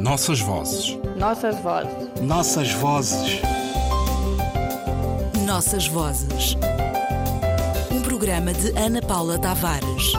Nossas vozes. Nossas vozes. Nossas vozes. Nossas vozes. Um programa de Ana Paula Tavares.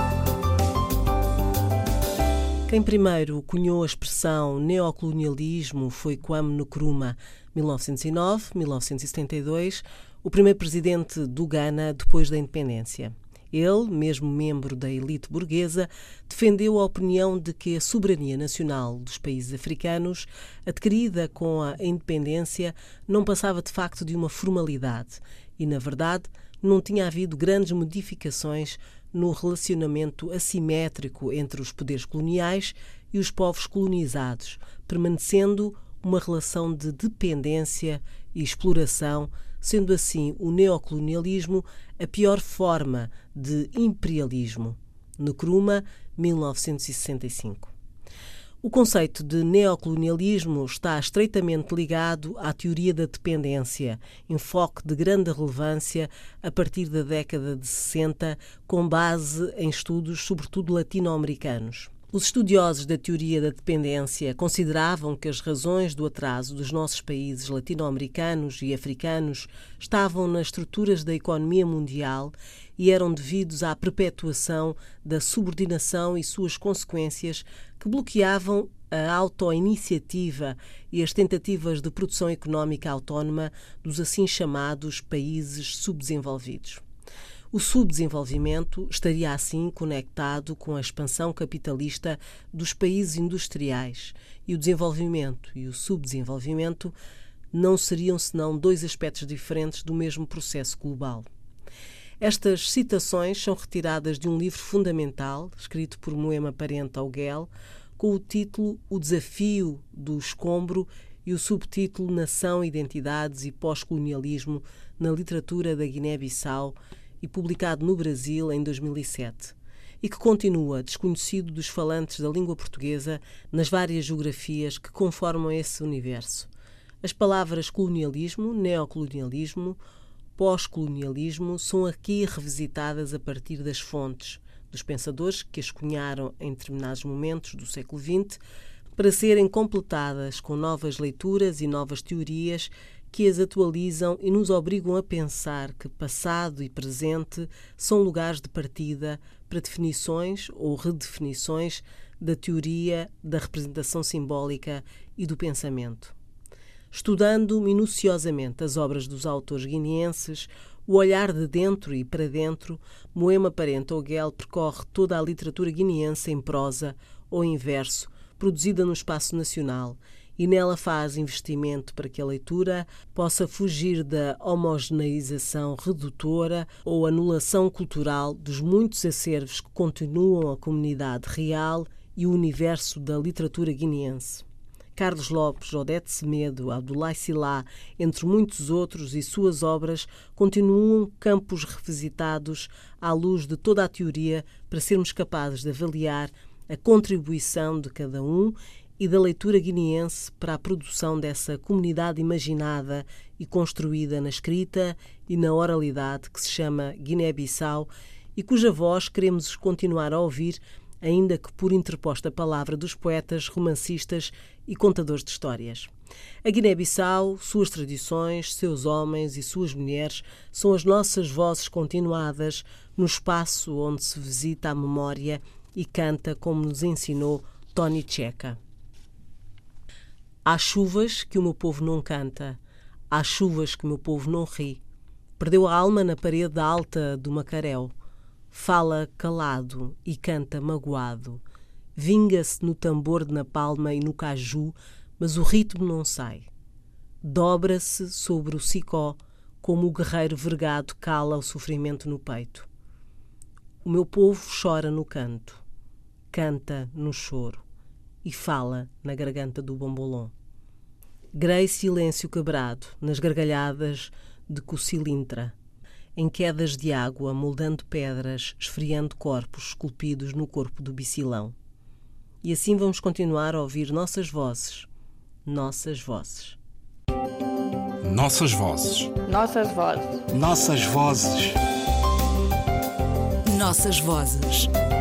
Quem primeiro cunhou a expressão neocolonialismo foi Kwame Nkrumah, 1909-1972, o primeiro presidente do Ghana depois da independência. Ele, mesmo membro da elite burguesa, defendeu a opinião de que a soberania nacional dos países africanos, adquirida com a independência, não passava de facto de uma formalidade e, na verdade, não tinha havido grandes modificações no relacionamento assimétrico entre os poderes coloniais e os povos colonizados, permanecendo uma relação de dependência e exploração, sendo assim o neocolonialismo a pior forma de imperialismo. Nkrumah, 1965. O conceito de neocolonialismo está estreitamente ligado à teoria da dependência, enfoque de grande relevância a partir da década de 60, com base em estudos, sobretudo latino-americanos. Os estudiosos da teoria da dependência consideravam que as razões do atraso dos nossos países latino-americanos e africanos estavam nas estruturas da economia mundial e eram devidos à perpetuação da subordinação e suas consequências que bloqueavam a autoiniciativa e as tentativas de produção económica autónoma dos assim chamados países subdesenvolvidos. O subdesenvolvimento estaria assim conectado com a expansão capitalista dos países industriais e o desenvolvimento e o subdesenvolvimento não seriam senão dois aspectos diferentes do mesmo processo global. Estas citações são retiradas de um livro fundamental, escrito por Moema Parente Auguel, com o título O Desafio do Escombro e o subtítulo Nação, Identidades e Pós-Colonialismo na Literatura da Guiné-Bissau, e publicado no Brasil em 2007, e que continua desconhecido dos falantes da língua portuguesa nas várias geografias que conformam esse universo. As palavras colonialismo, neocolonialismo, pós-colonialismo são aqui revisitadas a partir das fontes, dos pensadores que as cunharam em determinados momentos do século XX, para serem completadas com novas leituras e novas teorias que as atualizam e nos obrigam a pensar que passado e presente são lugares de partida para definições ou redefinições da teoria da representação simbólica e do pensamento. Estudando minuciosamente as obras dos autores guineenses, o olhar de dentro e para dentro, Moema Parente Oguel percorre toda a literatura guineense em prosa ou em verso, produzida no espaço nacional e nela faz investimento para que a leitura possa fugir da homogeneização redutora ou anulação cultural dos muitos acervos que continuam a comunidade real e o universo da literatura guineense. Carlos Lopes, Odete Semedo, Abdullah Silá, entre muitos outros, e suas obras continuam campos revisitados à luz de toda a teoria para sermos capazes de avaliar a contribuição de cada um e da leitura guineense para a produção dessa comunidade imaginada e construída na escrita e na oralidade que se chama Guiné-Bissau e cuja voz queremos continuar a ouvir, ainda que por interposta palavra dos poetas, romancistas e contadores de histórias. A Guiné-Bissau, suas tradições, seus homens e suas mulheres são as nossas vozes continuadas no espaço onde se visita a memória e canta como nos ensinou Tony Checa. Há chuvas que o meu povo não canta, há chuvas que o meu povo não ri. Perdeu a alma na parede alta do Macaréu. Fala calado e canta magoado. Vinga-se no tambor de napalma e no caju, mas o ritmo não sai. Dobra-se sobre o sicó, como o guerreiro vergado cala o sofrimento no peito. O meu povo chora no canto, canta no choro e fala na garganta do bambolom. Grei silêncio quebrado nas gargalhadas de Cocilintra, em quedas de água, moldando pedras, esfriando corpos esculpidos no corpo do bicilão. E assim vamos continuar a ouvir nossas vozes, nossas vozes. Nossas vozes. Nossas vozes. Nossas vozes. Nossas vozes. Um